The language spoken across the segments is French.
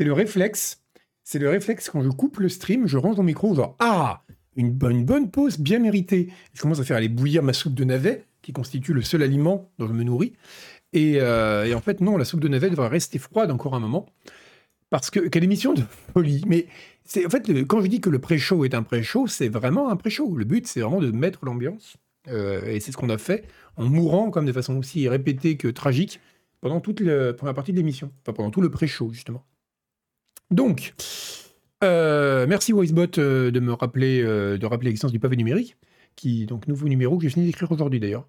C'est le réflexe. C'est le réflexe quand je coupe le stream, je range mon micro, genre Ah une bonne, pause bien méritée. Je commence à faire aller bouillir ma soupe de navet, qui constitue le seul aliment dont je me nourris. Et, euh, en fait, non, la soupe de navet devrait rester froide encore un moment. Parce que, quelle émission de folie. Mais en fait, quand je dis que le pré-show est un pré-show, c'est vraiment un pré-show. Le but, c'est vraiment de mettre l'ambiance. Euh, et c'est ce qu'on a fait en mourant, comme de façon aussi répétée que tragique, pendant toute la première partie de l'émission. Enfin, pendant tout le pré-show, justement. Donc, euh, merci Wisebot euh, de me rappeler, euh, rappeler l'existence du pavé numérique, qui, donc, nouveau numéro que j'ai fini d'écrire aujourd'hui d'ailleurs.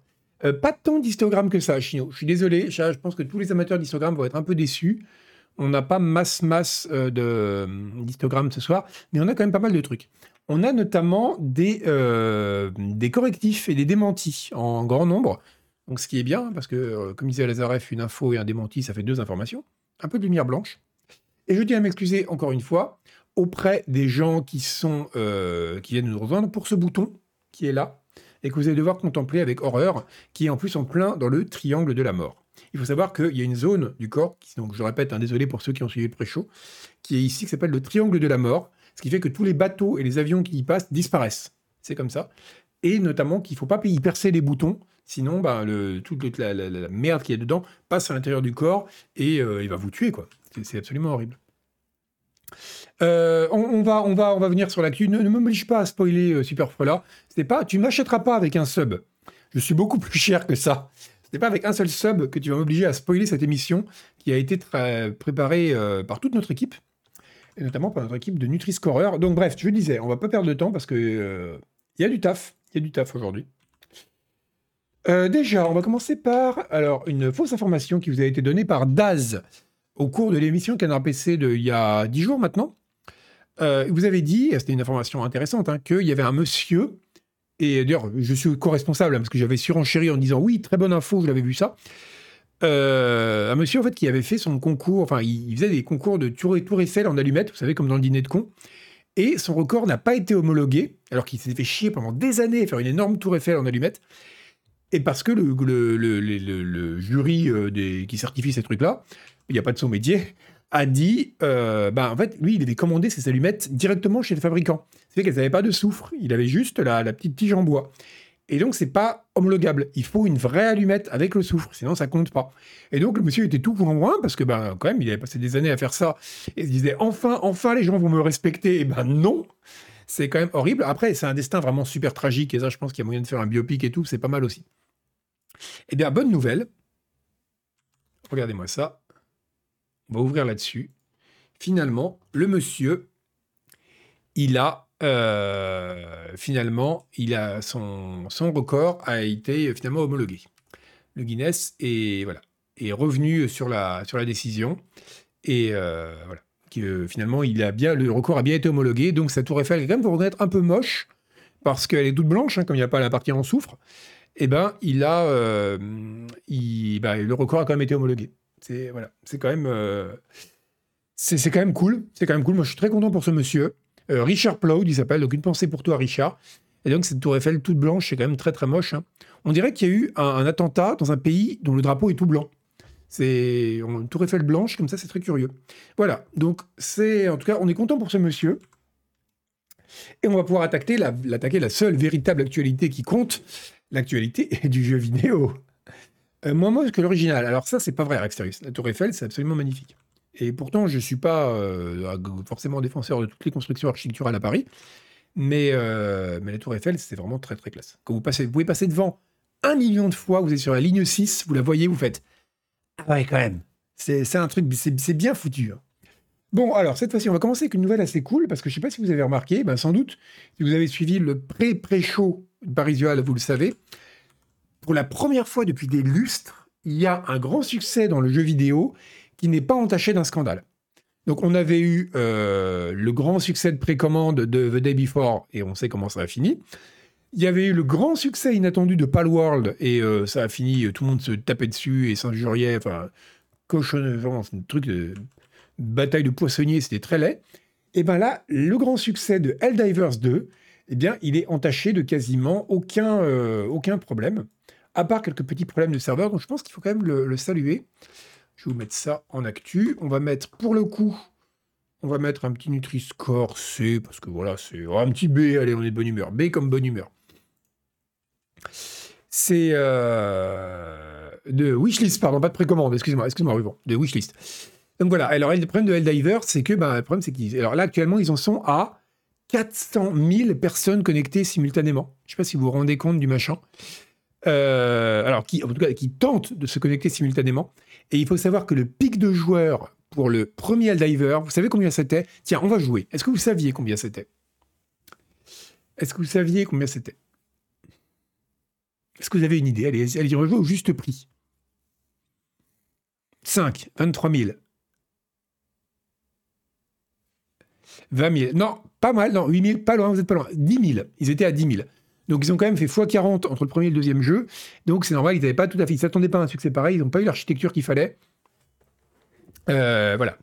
Pas tant d'histogrammes que ça, Chino. Je suis désolé, je pense que tous les amateurs d'histogrammes vont être un peu déçus. On n'a pas masse, masse d'histogrammes ce soir, mais on a quand même pas mal de trucs. On a notamment des, correctifs et des démentis en grand nombre. Donc, ce qui est bien, parce que, comme disait Lazareff, une info et un démenti, ça fait deux informations. Un peu de lumière blanche. Et je tiens à m'excuser encore une fois auprès des gens qui sont euh, qui viennent nous rejoindre pour ce bouton qui est là et que vous allez devoir contempler avec horreur, qui est en plus en plein dans le triangle de la mort. Il faut savoir qu'il y a une zone du corps, donc je répète, hein, désolé pour ceux qui ont suivi le pré-show, qui est ici, qui s'appelle le triangle de la mort, ce qui fait que tous les bateaux et les avions qui y passent disparaissent. C'est comme ça. Et notamment qu'il ne faut pas y percer les boutons, sinon ben, toute la, merde qui est dedans passe à l'intérieur du corps et euh, il va vous tuer. quoi. C'est absolument horrible. Euh, on, va, on, va, on va venir sur l'actu. Ne, ne m'oblige pas à spoiler euh, Superfrola. C'est pas, tu m'achèteras pas avec un sub. Je suis beaucoup plus cher que ça. C'est pas avec un seul sub que tu vas m'obliger à spoiler cette émission qui a été préparée euh, par toute notre équipe et notamment par notre équipe de Nutri-Scorer. Donc bref, je disais, on va pas perdre de temps parce que euh, il y a du taf, il y a du taf aujourd'hui. Euh, déjà, on va commencer par alors une fausse information qui vous a été donnée par Daz au cours de l'émission Canard PC de il y a 10 jours maintenant. Euh, vous avez dit, c'était une information intéressante, hein, qu'il y avait un monsieur, et d'ailleurs je suis co-responsable hein, parce que j'avais surenchéri en disant oui, très bonne info, je l'avais vu ça. Euh, un monsieur qui avait fait son concours, enfin il, faisait des concours de tour, tour Eiffel en allumettes, vous savez comme dans le dîner de con, et son record n'a pas été homologué, alors qu'il s'était fait chier pendant des années à faire une énorme tour Eiffel en allumettes, et parce que le, jury euh, qui certifie ces trucs-là, il n'y a pas de son métier, a dit, euh, bah, en fait, lui, il avait commandé ses allumettes directement chez le fabricant. C'est qu'elles n'avaient pas de soufre, il avait juste la, la petite tige en bois. Et donc, c'est pas homologable. Il faut une vraie allumette avec le soufre, sinon ça compte pas. Et donc, le monsieur était tout loin parce que, ben, quand même, il avait passé des années à faire ça. Et il disait, enfin, enfin, les gens vont me respecter. Et ben, non. C'est quand même horrible. Après, c'est un destin vraiment super tragique. Et ça, je pense qu'il y a moyen de faire un biopic et tout. C'est pas mal aussi. Eh bien, bonne nouvelle. Regardez-moi ça. On va ouvrir là-dessus. Finalement, le monsieur, il a euh, finalement, il a son, son record a été finalement homologué. Le Guinness est voilà est revenu sur la sur la décision et euh, voilà finalement il a bien le record a bien été homologué. Donc sa tour Eiffel, quand même, pour reconnaître un peu moche parce qu'elle est toute blanche, hein, comme il n'y a pas la partie en soufre. Et ben il a euh, il, bah, le record a quand même été homologué. C'est voilà, c'est quand même euh, c'est quand même cool. C'est quand même cool. Moi, je suis très content pour ce monsieur. Euh, Richard Ploud, il s'appelle. Donc, une pensée pour toi, Richard. Et donc, cette tour Eiffel toute blanche, c'est quand même très, très moche. hein. On dirait qu'il y a eu un, attentat dans un pays dont le drapeau est tout blanc. C'est une tour Eiffel blanche, comme ça, c'est très curieux. Voilà. Donc, c'est en tout cas, on est content pour ce monsieur. Et on va pouvoir attaquer la, l'attaquer la seule véritable actualité qui compte, l'actualité du jeu vidéo. Euh, moins que l'original. Alors ça, c'est pas vrai, Rexterius. La tour Eiffel, c'est absolument magnifique. Et pourtant, je ne suis pas euh, forcément défenseur de toutes les constructions architecturales à Paris, mais, euh, mais la Tour Eiffel, c'est vraiment très très classe. Quand vous, passez, vous pouvez passer devant un million de fois, vous êtes sur la ligne 6, vous la voyez, vous faites Ah ouais, quand même. C'est un truc, c'est bien foutu. hein. Bon, alors cette fois-ci, on va commencer avec une nouvelle assez cool, parce que je ne sais pas si vous avez remarqué, ben, sans doute, si vous avez suivi le pré-pré-show de Parisual, vous le savez, pour la première fois depuis des lustres, il y a un grand succès dans le jeu vidéo qui n'est pas entaché d'un scandale. Donc on avait eu euh, le grand succès de précommande de The Day Before, et on sait comment ça a fini. Il y avait eu le grand succès inattendu de Palworld, et euh, ça a fini, euh, tout le monde se tapait dessus et s'injuriait, enfin, cochon, vraiment, c'est un truc de bataille de poissonniers, c'était très laid. Et bien là, le grand succès de Helldivers 2, eh bien, il est entaché de quasiment aucun, aucun problème, à part quelques petits problèmes de serveur, donc je pense qu'il faut quand même le, saluer. Je vais vous mettre ça en actu. On va mettre pour le coup on va mettre un petit Nutri-Score C, parce que voilà, c'est un petit B, allez, on est de bonne humeur. B comme bonne humeur. C'est euh, de wishlist, pardon, pas de précommande, excusez-moi, excusez-moi, oui, bon, de wishlist. Donc voilà, alors le problème de Helldiver, c'est que, ben, le problème, c'est qu'ils. Alors là, actuellement, ils en sont à 400 000 personnes connectées simultanément. Je ne sais pas si vous vous rendez compte du machin. Euh, alors, qui, en tout cas, tentent de se connecter simultanément. Et il faut savoir que le pic de joueurs pour le premier Helldiver, vous savez combien c'était? Tiens, on va jouer. Est-ce que vous saviez combien c'était? Est-ce que vous saviez combien c'était? Est-ce que vous avez une idée? Allez, allez, on au juste prix. 5, 23 000. 20 000. Non, pas mal, non, 8 000, pas loin, vous êtes pas loin. 10 000. Ils étaient à 10 000. Donc ils ont quand même fait x40 entre le premier et le deuxième jeu. Donc c'est normal, ils n'avaient pas tout à fait. Ils s'attendaient pas à un succès pareil, ils n'ont pas eu l'architecture qu'il fallait. Euh, voilà.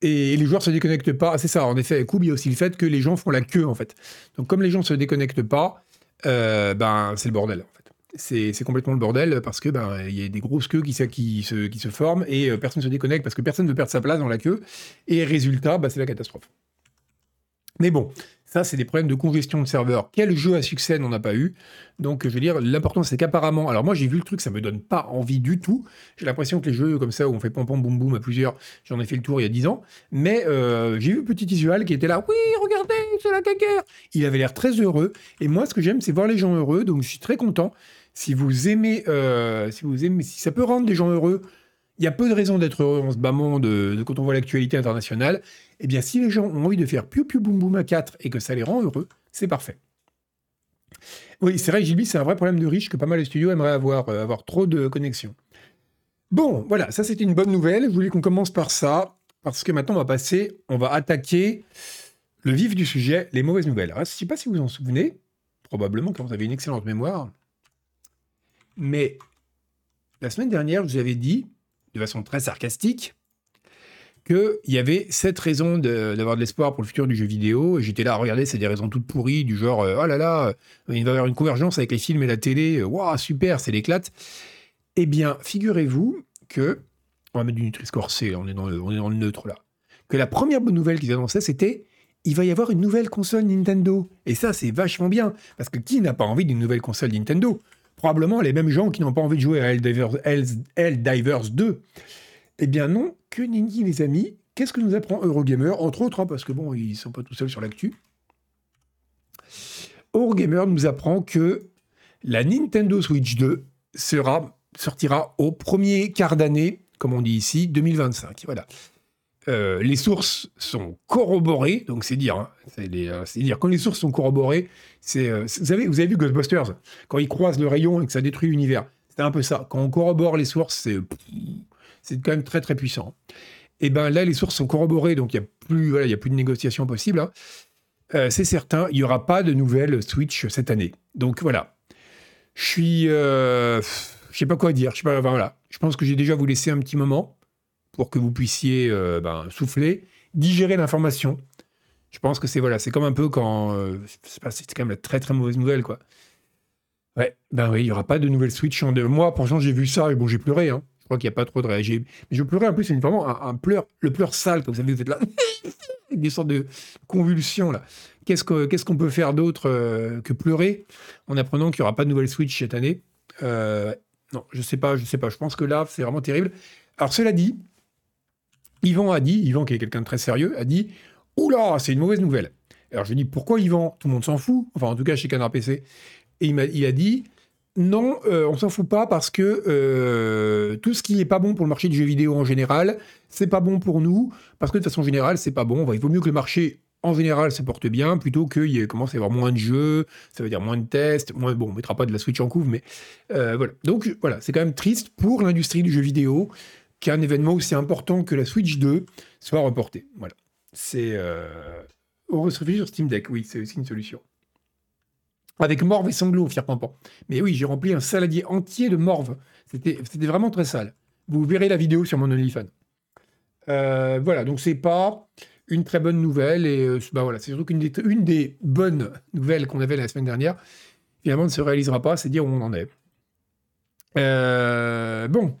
Et les joueurs se déconnectent pas. C'est ça, en effet, Koub, il y a aussi le fait que les gens font la queue, en fait. Donc comme les gens se déconnectent pas, euh, ben c'est le bordel, en fait. C'est complètement le bordel parce que ben il y a des grosses queues qui, se forment et euh, personne ne se déconnecte parce que personne ne veut perdre sa place dans la queue. Et résultat, ben, c'est la catastrophe. Mais bon, ça, c'est des problèmes de congestion de serveur. Quel jeu à succès n'en a pas eu? Donc, je veux dire, l'important, c'est qu'apparemment, alors moi, j'ai vu le truc, ça me donne pas envie du tout. J'ai l'impression que les jeux comme ça, où on fait pom pom boum boum à plusieurs, j'en ai fait le tour il y a 10 ans. Mais euh, j'ai vu Petit Isual qui était là, oui, regardez, c'est la caguère. Il avait l'air très heureux. Et moi, ce que j'aime, c'est voir les gens heureux. Donc, je suis très content. Si vous aimez, euh, si vous aimez, si ça peut rendre des gens heureux, il y a peu de raisons d'être heureux en ce bas monde de, quand on voit l'actualité internationale. Eh bien, si les gens ont envie de faire piou piou boum boum à 4 et que ça les rend heureux, c'est parfait. Oui, c'est vrai, Gilby, c'est un vrai problème de riche que pas mal de studios aimeraient avoir, euh, avoir trop de connexions. Bon, voilà, ça c'était une bonne nouvelle. Je voulais qu'on commence par ça, parce que maintenant on va passer, on va attaquer le vif du sujet, les mauvaises nouvelles. je ne sais pas si vous vous en souvenez, probablement quand vous avez une excellente mémoire, mais la semaine dernière, je vous avais dit de façon très sarcastique qu'il y avait sept raisons d'avoir de, l'espoir pour le futur du jeu vidéo. Et j'étais là à regarder, c'est des raisons toutes pourries, du genre, euh, oh là là, euh, il va y avoir une convergence avec les films et la télé, euh, waouh, super, c'est l'éclate. Eh bien, figurez-vous que, on va mettre du Nutri-Score dans le, on est dans le neutre là, que la première bonne nouvelle qu'ils annonçaient, c'était il va y avoir une nouvelle console Nintendo. Et ça, c'est vachement bien, parce que qui n'a pas envie d'une nouvelle console Nintendo? Probablement les mêmes gens qui n'ont pas envie de jouer à Helldivers, 2. Eh bien non, que nenni les amis, qu'est-ce que nous apprend Eurogamer Entre autres, hein, parce que bon, ils sont pas tout seuls sur l'actu. Eurogamer nous apprend que la Nintendo Switch 2 sera, sortira au premier quart d'année, comme on dit ici, 2025. Voilà. Euh, les sources sont corroborées, donc c'est dire, hein, euh, c'est dire, quand les sources sont corroborées, c'est, euh, vous, avez, vu Ghostbusters, quand ils croisent le rayon et que ça détruit l'univers, c'est un peu ça. Quand on corrobore les sources, c'est, quand même très très puissant. Et eh ben là, les sources sont corroborées, donc il n'y a plus, voilà, il y a plus de négociation possible. Hein. c'est certain, il n'y aura pas de nouvelle Switch cette année. Donc voilà, je suis, je sais pas quoi dire. Je voilà, je pense que j'ai déjà vous laissé un petit moment pour que vous puissiez euh, ben, souffler, digérer l'information. Je pense que c'est voilà, c'est comme un peu quand euh, c'est quand même la très très mauvaise nouvelle quoi. Ouais, ben oui, il y aura pas de nouvelle Switch en deux mois. Pourtant, j'ai vu ça et bon, j'ai pleuré. Hein. Je crois qu'il n'y a pas trop de réagir. Mais je pleurais en plus, c'est vraiment un, pleur, le pleur sale, comme vous savez, vous êtes là, des sortes de convulsions là. Qu'est-ce qu'on peut faire d'autre euh, que pleurer en apprenant qu'il n'y aura pas de nouvelle Switch cette année? Non, je sais pas, je sais pas. Je pense que là, c'est vraiment terrible. Alors cela dit, Yvan a dit, Yvan qui est quelqu'un de très sérieux, a dit Oula, c'est une mauvaise nouvelle. Alors je lui ai dit Pourquoi Yvan? Tout le monde s'en fout. Enfin, en tout cas, chez Canard PC. Et il, a, dit Non, euh, on s'en fout pas parce que euh, tout ce qui n'est pas bon pour le marché du jeu vidéo en général, c'est pas bon pour nous. Parce que de façon générale, c'est pas bon. il vaut mieux que le marché en général se porte bien plutôt qu'il commence à y avoir moins de jeux, ça veut dire moins de tests, moins, bon, on mettra pas de la Switch en couve, mais euh, voilà. Donc voilà, c'est quand même triste pour l'industrie du jeu vidéo qu'un événement aussi important que la Switch 2 soit reporté. Voilà. C'est. Euh... On se sur Steam Deck, oui, c'est aussi une solution. Avec morve et sanglot, fier pampan. Mais oui, j'ai rempli un saladier entier de morve. C'était vraiment très sale. Vous verrez la vidéo sur mon OnlyFans. Euh, voilà, donc c'est pas une très bonne nouvelle. Et euh, bah voilà, c'est surtout qu'une des, une des bonnes nouvelles qu'on avait la semaine dernière, finalement, ne se réalisera pas, c'est dire où on en est. Euh, bon.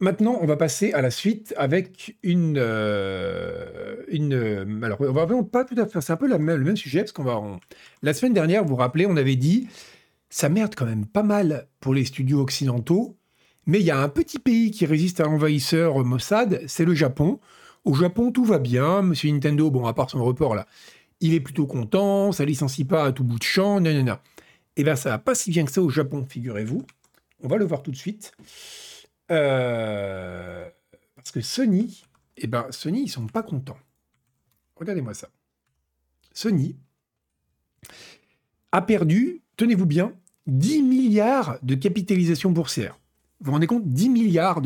Maintenant, on va passer à la suite avec une. euh, euh, alors, on va vraiment pas tout à fait. C'est un peu le même sujet, parce qu'on va. La semaine dernière, vous vous rappelez, on avait dit ça merde quand même pas mal pour les studios occidentaux, mais il y a un petit pays qui résiste à l'envahisseur Mossad, c'est le Japon. Au Japon, tout va bien. Monsieur Nintendo, bon, à part son report là, il est plutôt content, ça licencie pas à tout bout de champ, nanana. Eh bien, ça va pas si bien que ça au Japon, figurez-vous. On va le voir tout de suite. Euh, parce que Sony, eh ben, Sony, ils sont pas contents. Regardez-moi ça. Sony a perdu, tenez-vous bien, 10 milliards de capitalisation boursière. Vous vous rendez compte? 10 milliards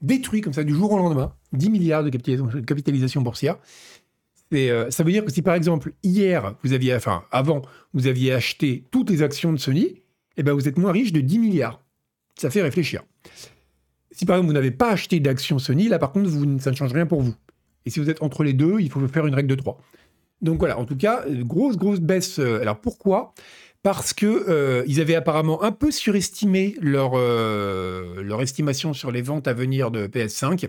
détruits comme ça du jour au lendemain. 10 milliards de capitalisation, boursière. Euh, ça veut dire que si par exemple hier, vous aviez, enfin avant, vous aviez acheté toutes les actions de Sony, eh ben vous êtes moins riche de 10 milliards. Ça fait réfléchir. Si par exemple vous n'avez pas acheté d'actions Sony, là par contre ça ne change rien pour vous. Et si vous êtes entre les deux, il faut faire une règle de 3. Donc voilà, en tout cas, grosse, grosse baisse. euh, Alors pourquoi? Parce que euh, ils avaient apparemment un peu surestimé leur, euh, leur estimation sur les ventes à venir de PS5.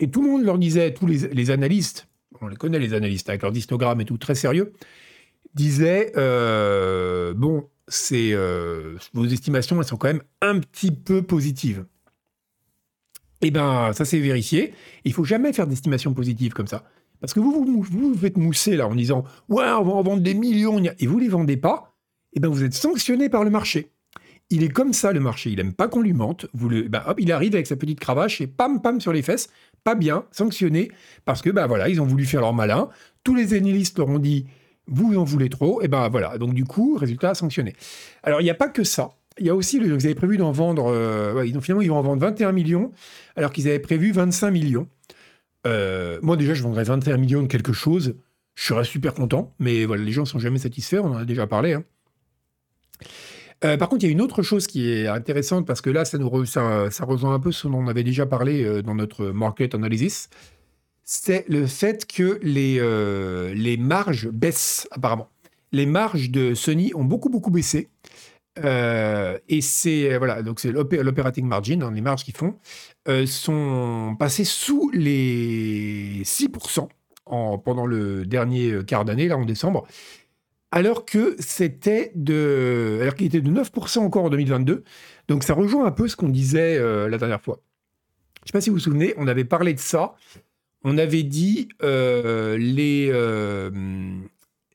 Et tout le monde leur disait, tous les, les analystes, on les connaît les analystes avec leur histogramme et tout, très sérieux, disaient euh, bon, c'est vos estimations, elles sont quand même un petit peu positives. Eh ben, ça s'est vérifié. Il faut jamais faire d'estimation positive comme ça. Parce que vous vous, faites mousser là en disant Ouais, on va en vendre des millions, et vous ne les vendez pas, eh ben vous êtes sanctionné par le marché. Il est comme ça le marché, il aime pas qu'on lui mente. Hop, il arrive avec sa petite cravache et pam pam sur les fesses, pas bien, sanctionné, parce que ben voilà, ils ont voulu faire leur malin. Tous les analystes leur ont dit vous en voulez trop, et ben voilà. Donc du coup, résultat sanctionné. Alors il n'y a pas que ça. Il y a aussi, le, vous avez prévu d'en vendre, euh, ils finalement ils vont en vendre 21 millions, alors qu'ils avaient prévu 25 millions. Euh, moi déjà, je vendrais 21 millions de quelque chose. Je serais super content, mais voilà, les gens sont jamais satisfaits, on en a déjà parlé. hein. Euh, par contre, il y a une autre chose qui est intéressante parce que là, ça, nous rejoint un peu ce dont on avait déjà parlé dans notre market analysis. C'est le fait que les marges baissent apparemment. Les marges de Sony ont beaucoup beaucoup baissé. Euh, et c'est euh, voilà, donc c'est l'operating margin, hein, les marges qu'ils font, euh, sont passées sous les 6% en, pendant le dernier quart d'année, là en décembre, alors que c'était de, alors qu'il était de 9% encore en 2022. Donc ça rejoint un peu ce qu'on disait la dernière fois. Je ne sais pas si vous vous souvenez, on avait parlé de ça. On avait dit les,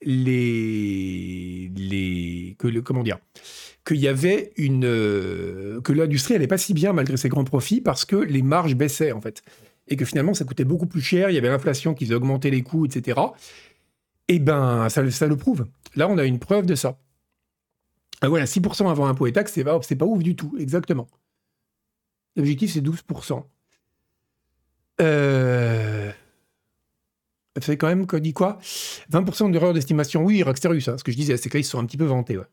les, les, comment dire, qu'il y avait une, euh, que l'industrie allait pas si bien malgré ses grands profits parce que les marges baissaient en fait et que finalement ça coûtait beaucoup plus cher. Il y avait l'inflation qui faisait augmenter les coûts, etc. Et ben ça, ça le prouve. Là, on a une preuve de ça. Ah, voilà, 6% avant impôt et taxes, c'est pas, c'est pas ouf du tout, exactement. L'objectif, c'est 12%. Euh... Fait quand même, dit quoi? 20% d'erreur d'estimation. Oui, Rocksterus, ce que je disais, c'est qu'ils se sont un petit peu vantés. Ouais.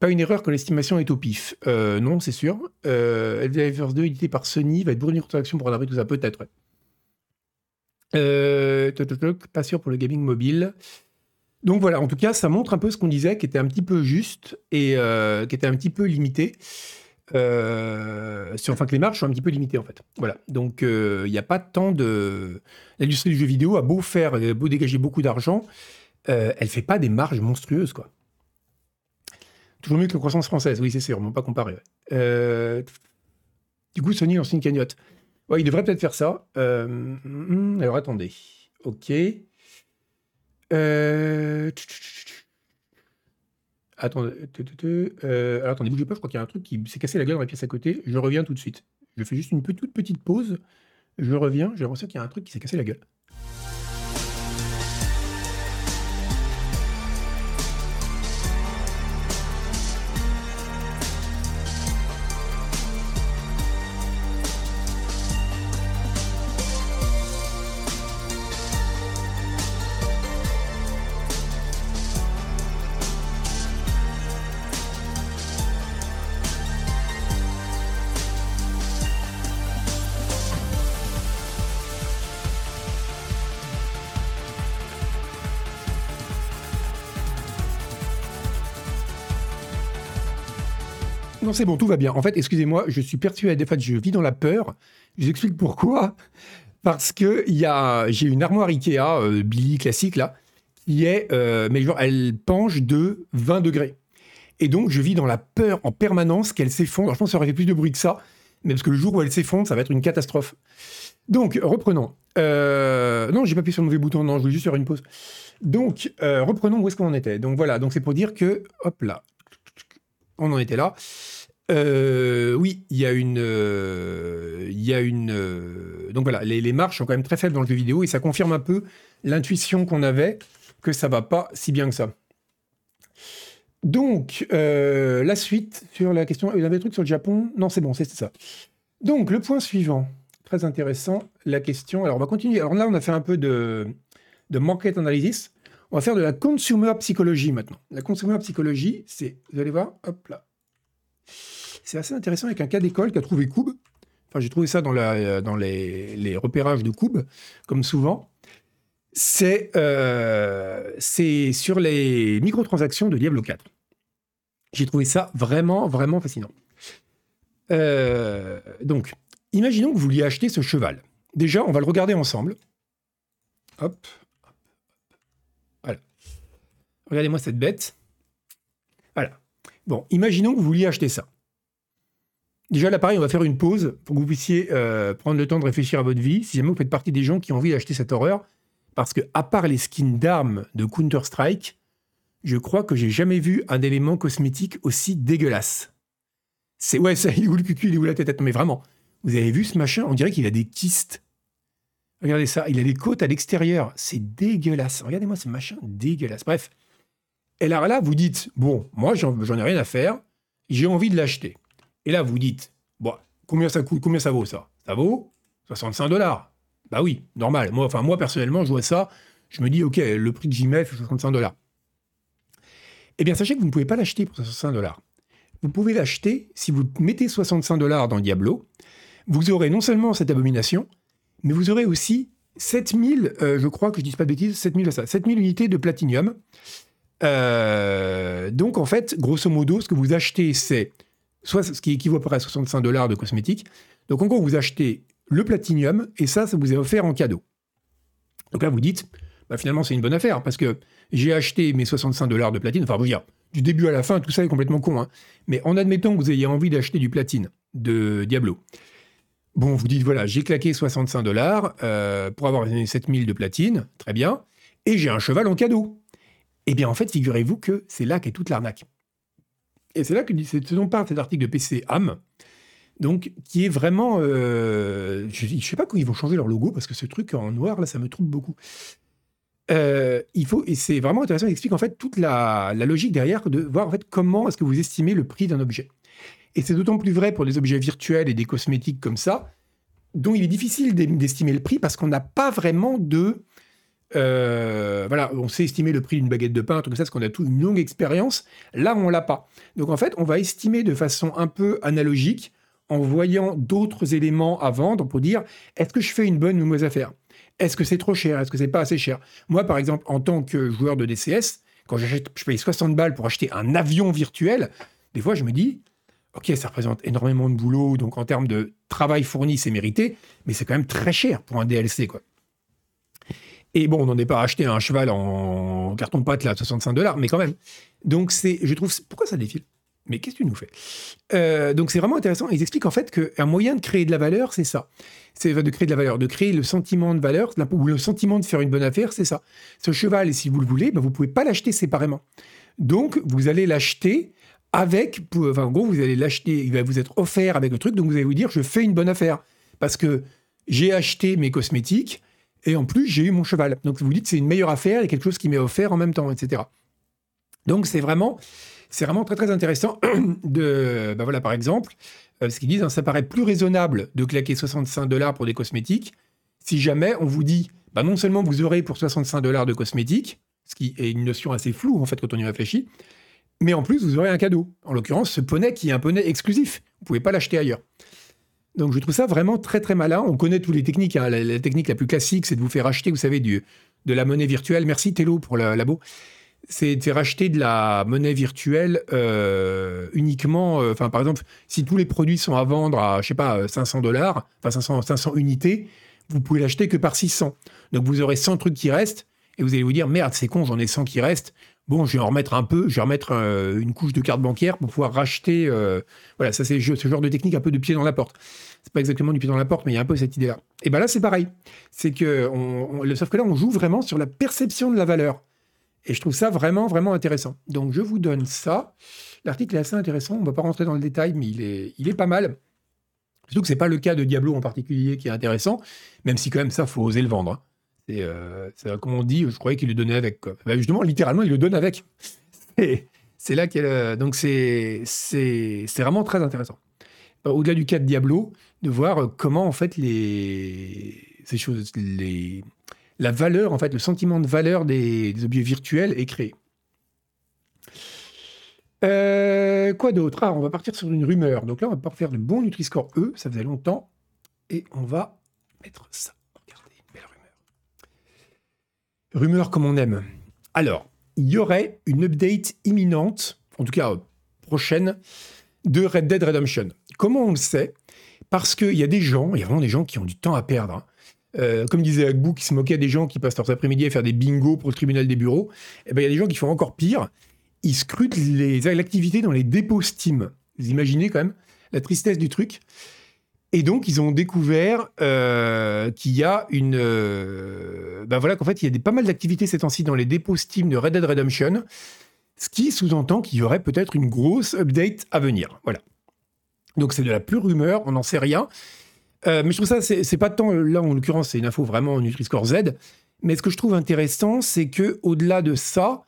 Pas une erreur quand l'estimation est au pif. Euh, non, c'est sûr. Euh, Helldivers 2, édité par Sony, va être bourré de action pour abri, tout ça, peut-être. Euh, pas sûr pour le gaming mobile. Donc voilà, en tout cas, ça montre un peu ce qu'on disait, qui était un petit peu juste et euh, qui était un petit peu limité. Euh, enfin, que les marges sont un petit peu limitées, en fait. Voilà. Donc, il n'y a pas tant de. L'industrie du jeu vidéo a beau faire, a beau dégager beaucoup d'argent, elle fait pas des marges monstrueuses, quoi. Toujours mieux que la croissance française, oui, c'est sûr, on ne pas comparer. Euh, Du coup, Sony lance une cagnotte. Il devrait peut-être faire ça. Euh, alors, attendez. Ok. Euh... Attendez. euh, alors, attendez, bougez pas, je crois qu'il y a un truc qui s'est cassé la gueule dans la pièce à côté. Je reviens tout de suite. Je fais juste une toute petite pause. Je reviens, j'ai l'impression qu'il y a un truc qui s'est cassé la gueule. C'est bon, tout va bien. En fait, excusez-moi, je suis persuadé, en fait, je vis dans la peur. Je vous explique pourquoi. Parce que j'ai une armoire Ikea, euh, Billy classique, là, qui est, euh, mais genre, elle penche de 20 degrés. Et donc, je vis dans la peur en permanence qu'elle s'effondre. Je pense que ça aurait fait plus de bruit que ça, mais parce que le jour où elle s'effondre, ça va être une catastrophe. Donc, reprenons. Euh, non, j'ai pas appuyé sur le mauvais bouton, non, je voulais juste faire une pause. Donc, euh, reprenons où est-ce qu'on en était. Donc voilà, donc c'est pour dire que, hop là, on en était là. Euh, oui, il y a une, euh, y a une, euh, donc voilà, les, les marches sont quand même très faibles dans le jeu vidéo et ça confirme un peu l'intuition qu'on avait que ça va pas si bien que ça. Donc la suite sur la question, il y avait des trucs sur le Japon Non, c'est bon, c'est ça. Donc le point suivant, très intéressant, la question. Alors on va continuer. Alors là, on a fait un peu de, de market analysis. On va faire de la consumer psychologie maintenant. La consumer psychologie, c'est, vous allez voir, hop là. C'est assez intéressant avec un cas d'école qu'a trouvé Koub. Enfin, j'ai trouvé ça dans, dans les, repérages de Koub, comme souvent. C'est euh, c'est sur les microtransactions de Diablo 4. J'ai trouvé ça vraiment, vraiment fascinant. Euh, donc, imaginons que vous vouliez acheter ce cheval. Déjà, on va le regarder ensemble. Hop. Voilà. Regardez-moi cette bête. Voilà. Bon, imaginons que vous vouliez acheter ça. Déjà, là, pareil, on va faire une pause pour que vous puissiez euh, prendre le temps de réfléchir à votre vie. Si jamais vous faites partie des gens qui ont envie d'acheter cette horreur, parce que, à part les skins d'armes de Counter-Strike, je crois que j'ai jamais vu un élément cosmétique aussi dégueulasse. C'est ouais, ça, il est où le cucu, il est où la tête Mais vraiment, vous avez vu ce machin? On dirait qu'il a des kystes. Regardez ça, il a des côtes à l'extérieur. C'est dégueulasse. Regardez-moi ce machin dégueulasse. Bref. Et là, là, vous dites, bon, moi, j'en ai rien à faire. J'ai envie de l'acheter. Et là, vous dites, bon, combien ça coûte Combien ça vaut ça? Ça vaut 65 dollars. Bah oui, normal. Moi, enfin, moi, personnellement, je vois ça. Je me dis, OK, le prix que j'y mets, c'est 65 dollars. Eh bien, sachez que vous ne pouvez pas l'acheter pour 65 dollars. Vous pouvez l'acheter si vous mettez 65 dollars dans Diablo. Vous aurez non seulement cette abomination, mais vous aurez aussi 7000, euh, je crois que je ne dis pas de bêtises, 7000, ça, 7000 unités de platinium. Euh, donc, en fait, grosso modo, ce que vous achetez, c'est soit ce qui équivaut à peu près à 65 dollars de cosmétiques. Donc, en gros, vous achetez le platinium et ça, ça vous est offert en cadeau. Donc là, vous dites, bah, finalement, c'est une bonne affaire parce que j'ai acheté mes 65 dollars de platine. Enfin, vous dire, du début à la fin, tout ça est complètement con. hein. Mais en admettant que vous ayez envie d'acheter du platine de Diablo, bon, vous dites, voilà, j'ai claqué 65 dollars euh, pour avoir les 7000 de platine, très bien, et j'ai un cheval en cadeau. Eh bien, en fait, figurez-vous que c'est là qu'est toute l'arnaque. Et c'est là que c'est ce dont parle cet article de PC Am, donc qui est vraiment. euh, je ne sais pas quand ils vont changer leur logo parce que ce truc en noir là, ça me trouble beaucoup. Euh, il faut et c'est vraiment intéressant. Il explique en fait toute la, la logique derrière de voir en fait comment est-ce que vous estimez le prix d'un objet. Et c'est d'autant plus vrai pour des objets virtuels et des cosmétiques comme ça, dont il est difficile d'e- d'estimer le prix parce qu'on n'a pas vraiment de euh, on sait estimer le prix d'une baguette de pain, comme ça, parce qu'on a toute une longue expérience. Là, on l'a pas. Donc en fait, on va estimer de façon un peu analogique en voyant d'autres éléments à vendre pour dire est-ce que je fais une bonne ou mauvaise affaire? Est-ce que c'est trop cher? Est-ce que c'est pas assez cher? Moi, par exemple, en tant que joueur de DCS, quand j'achète, je paye 60 balles pour acheter un avion virtuel, des fois, je me dis ok, ça représente énormément de boulot, donc en termes de travail fourni, c'est mérité, mais c'est quand même très cher pour un DLC. Et bon, on n'en est pas acheté un cheval en carton-pâte là, à 65 dollars, mais quand même. Donc c'est, je trouve, pourquoi ça défile? Mais qu'est-ce que tu nous fais? Euh, Donc c'est vraiment intéressant. Ils expliquent en fait qu'un moyen de créer de la valeur, c'est ça. C'est de créer de la valeur, de créer le sentiment de valeur, ou le sentiment de faire une bonne affaire, c'est ça. Ce cheval, si vous le voulez, ben, vous pouvez pas l'acheter séparément. Donc vous allez l'acheter avec, enfin, en gros, vous allez l'acheter, il va vous être offert avec le truc, donc vous allez vous dire, je fais une bonne affaire. Parce que j'ai acheté mes cosmétiques, et en plus, j'ai eu mon cheval. Donc vous dites, c'est une meilleure affaire, a quelque chose qui m'est offert en même temps, etc. Donc c'est vraiment, c'est vraiment très très intéressant de, ben voilà, par exemple, euh, ce qu'ils disent, hein, ça paraît plus raisonnable de claquer 65 dollars pour des cosmétiques si jamais on vous dit, bah non seulement vous aurez pour 65 dollars de cosmétiques, ce qui est une notion assez floue en fait quand on y réfléchit, mais en plus vous aurez un cadeau. En l'occurrence, ce poney qui est un poney exclusif. Vous pouvez pas l'acheter ailleurs. Donc je trouve ça vraiment très très malin. On connaît toutes les techniques. hein. La, technique la plus classique, c'est de vous faire acheter, vous savez, du, de la monnaie virtuelle. Merci Tello pour le labo. c'est racheter de la monnaie virtuelle euh, uniquement. euh, Enfin, par exemple, si tous les produits sont à vendre à, je sais pas, euh, 500 dollars, enfin 500, 500 unités, vous pouvez l'acheter que par 600. Donc vous aurez 100 trucs qui restent et vous allez vous dire merde, c'est con, j'en ai 100 qui restent. Bon, je vais en remettre un peu, je vais remettre euh, une couche de carte bancaire pour pouvoir racheter. euh, voilà, ça c'est ce genre de technique un peu de pied dans la porte. C'est pas exactement du pied dans la porte, mais il y a un peu cette idée-là. Et ben là, c'est pareil. C'est que, sauf que là, on joue vraiment sur la perception de la valeur. Et je trouve ça vraiment, vraiment intéressant. Donc, je vous donne ça. L'article est assez intéressant. On ne va pas rentrer dans le détail, mais il est, il est pas mal. Surtout que c'est pas le cas de Diablo en particulier qui est intéressant, même si quand même ça, faut oser le vendre. hein. Euh, c'est- comme on dit, je croyais qu'il le donnait avec. Ben, justement, littéralement, il le donne avec. C'est là qu'elle. euh, Donc, c'est, vraiment très intéressant. Euh, Au-delà du cas de Diablo, de voir euh, comment, en fait, les, ces choses, les, la valeur, en fait, le sentiment de valeur des, objets virtuels est créé. Quoi d'autre? Ah, on va partir sur une rumeur. Donc là, on va pas faire le bon Nutri-Score E, ça faisait longtemps. Et on va mettre ça. Regardez, une belle rumeur. Rumeur comme on aime. Alors, il y aurait une update imminente, en tout cas euh, prochaine, de Red Dead Redemption. Comment on le sait? Parce qu'il y a des gens, il y a vraiment des gens qui ont du temps à perdre. hein. Euh, comme disait Agbou, qui se moquait des gens qui passent leurs après-midi à faire des bingos pour le tribunal des bureaux, eh ben, il y a des gens qui font encore pire. Ils scrutent l'activité dans les dépôts Steam. Vous imaginez quand même la tristesse du truc. Et donc, ils ont découvert euh, qu'il y a une. euh, ben voilà, qu'en fait, il y a des, pas mal d'activités ces temps-ci dans les dépôts Steam de Red Dead Redemption, ce qui sous-entend qu'il y aurait peut-être une grosse update à venir. Voilà. Donc, c'est de la pure rumeur, on n'en sait rien. Euh, mais je trouve ça, c'est pas tant. Là, en l'occurrence, c'est une info vraiment Nutri-Score Z. Mais ce que je trouve intéressant, c'est que au delà de ça,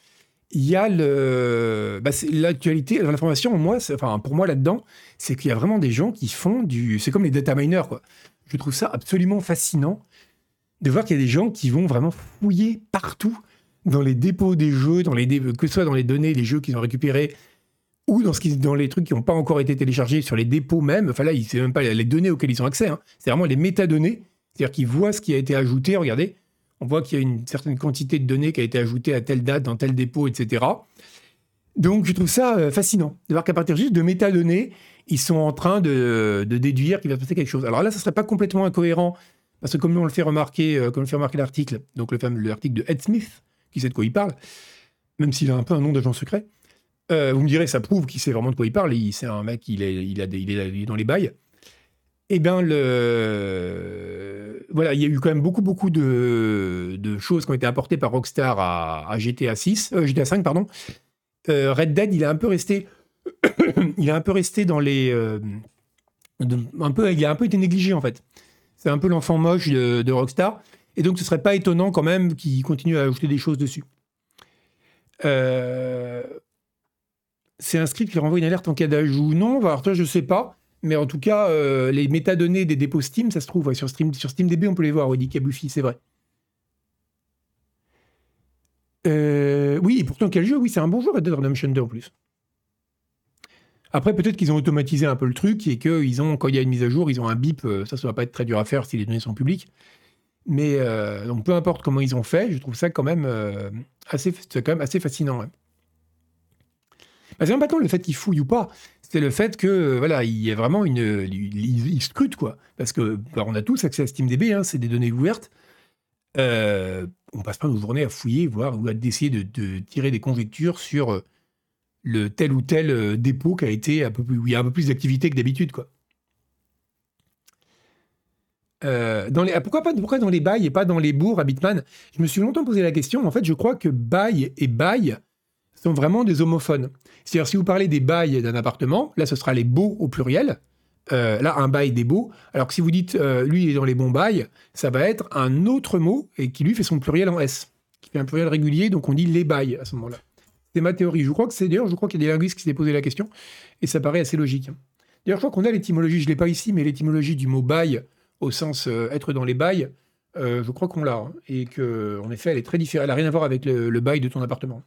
il y a le, bah, l'actualité, l'information. Moi, enfin pour moi là-dedans, c'est qu'il y a vraiment des gens qui font du, c'est comme les data miners. Je trouve ça absolument fascinant de voir qu'il y a des gens qui vont vraiment fouiller partout dans les dépôts des jeux, dans les que ce soit dans les données des jeux qu'ils ont récupérés ou dans, ce qui, dans les trucs qui n'ont pas encore été téléchargés sur les dépôts même. Enfin là, c'est même pas les données auxquelles ils ont accès. hein. C'est vraiment les métadonnées. C'est-à-dire qu'ils voient ce qui a été ajouté. Regardez, on voit qu'il y a une certaine quantité de données qui a été ajoutée à telle date dans tel dépôt, etc. Donc je trouve ça euh, fascinant de voir qu'à partir juste de métadonnées, ils sont en train de, de déduire qu'il va se passer quelque chose. Alors là, ça serait pas complètement incohérent parce que comme on le fait remarquer, euh, comme le fait remarquer l'article, donc le fameux l'article de Ed Smith, qui sait de quoi il parle, même s'il a un peu un nom d'agent secret. Euh, vous me direz, ça prouve qu'il sait vraiment de quoi il parle. C'est un mec, il il est dans les bails. Eh bien, le... voilà, il y a eu quand même beaucoup, beaucoup de, choses qui ont été apportées par Rockstar à, GTA 6, euh, GTA 5, pardon. Euh, Red Dead, il est un peu resté, il est un peu resté dans les, euh, un peu, il a un peu été négligé en fait. C'est un peu l'enfant moche de, Rockstar, et donc ce serait pas étonnant quand même qu'il continue à ajouter des choses dessus. Euh, c'est un script qui renvoie une alerte en cas d'ajout. Non, alors toi, je sais pas. Mais en tout cas, euh, les métadonnées des dépôts Steam, ça se trouve sur, Steam, sur SteamDB, on peut les voir, dit Kabufi, c'est vrai. Euh, oui, pourtant, quel jeu? Oui, c'est un bon jeu, Red Dead Redemption 2 en plus. Après, peut-être qu'ils ont automatisé un peu le truc et que ils ont, quand il y a une mise à jour, ils ont un bip. euh, Ça, ça va pas être très dur à faire si les données sont publiques. Mais donc, peu importe comment ils ont fait, je trouve ça quand même, assez, quand même assez fascinant. ouais. Bah, c'est même pas le fait qu'ils fouillent ou pas, c'est le fait que euh, voilà, il y a vraiment une, ils, ils- scrutent quoi, parce que bah, on a tous accès à SteamDB, hein, c'est des données ouvertes. Euh, on passe pas nos journées à fouiller, voir ou à d'essayer de, tirer des conjectures sur euh, le tel ou tel euh, dépôt qui a été un peu plus, où il y a un peu plus d'activité que d'habitude quoi. Euh, ah, pourquoi, pas, pourquoi dans les bails et pas dans les bourgs à Bitman? Je me suis longtemps posé la question. En fait, je crois que bail et bail sont vraiment des homophones. C'est-à-dire, si vous parlez des bails d'un appartement, là, ce sera les baux au pluriel. Euh, là, un bail des baux. Alors que si vous dites, euh, lui, il est dans les bons bails, ça va être un autre mot et qui, lui, fait son pluriel en S, qui fait un pluriel régulier, donc on dit les bails à ce moment-là. C'est ma théorie. Je crois que c'est d'ailleurs, je crois qu'il y a des linguistes qui s'est posé la question et ça paraît assez logique. D'ailleurs, je crois qu'on a l'étymologie, je ne l'ai pas ici, mais l'étymologie du mot bail au sens euh, être dans les bails, je crois qu'on l'a. hein, et que, en effet, elle est très différente. Elle n'a rien à voir avec le bail de ton appartement.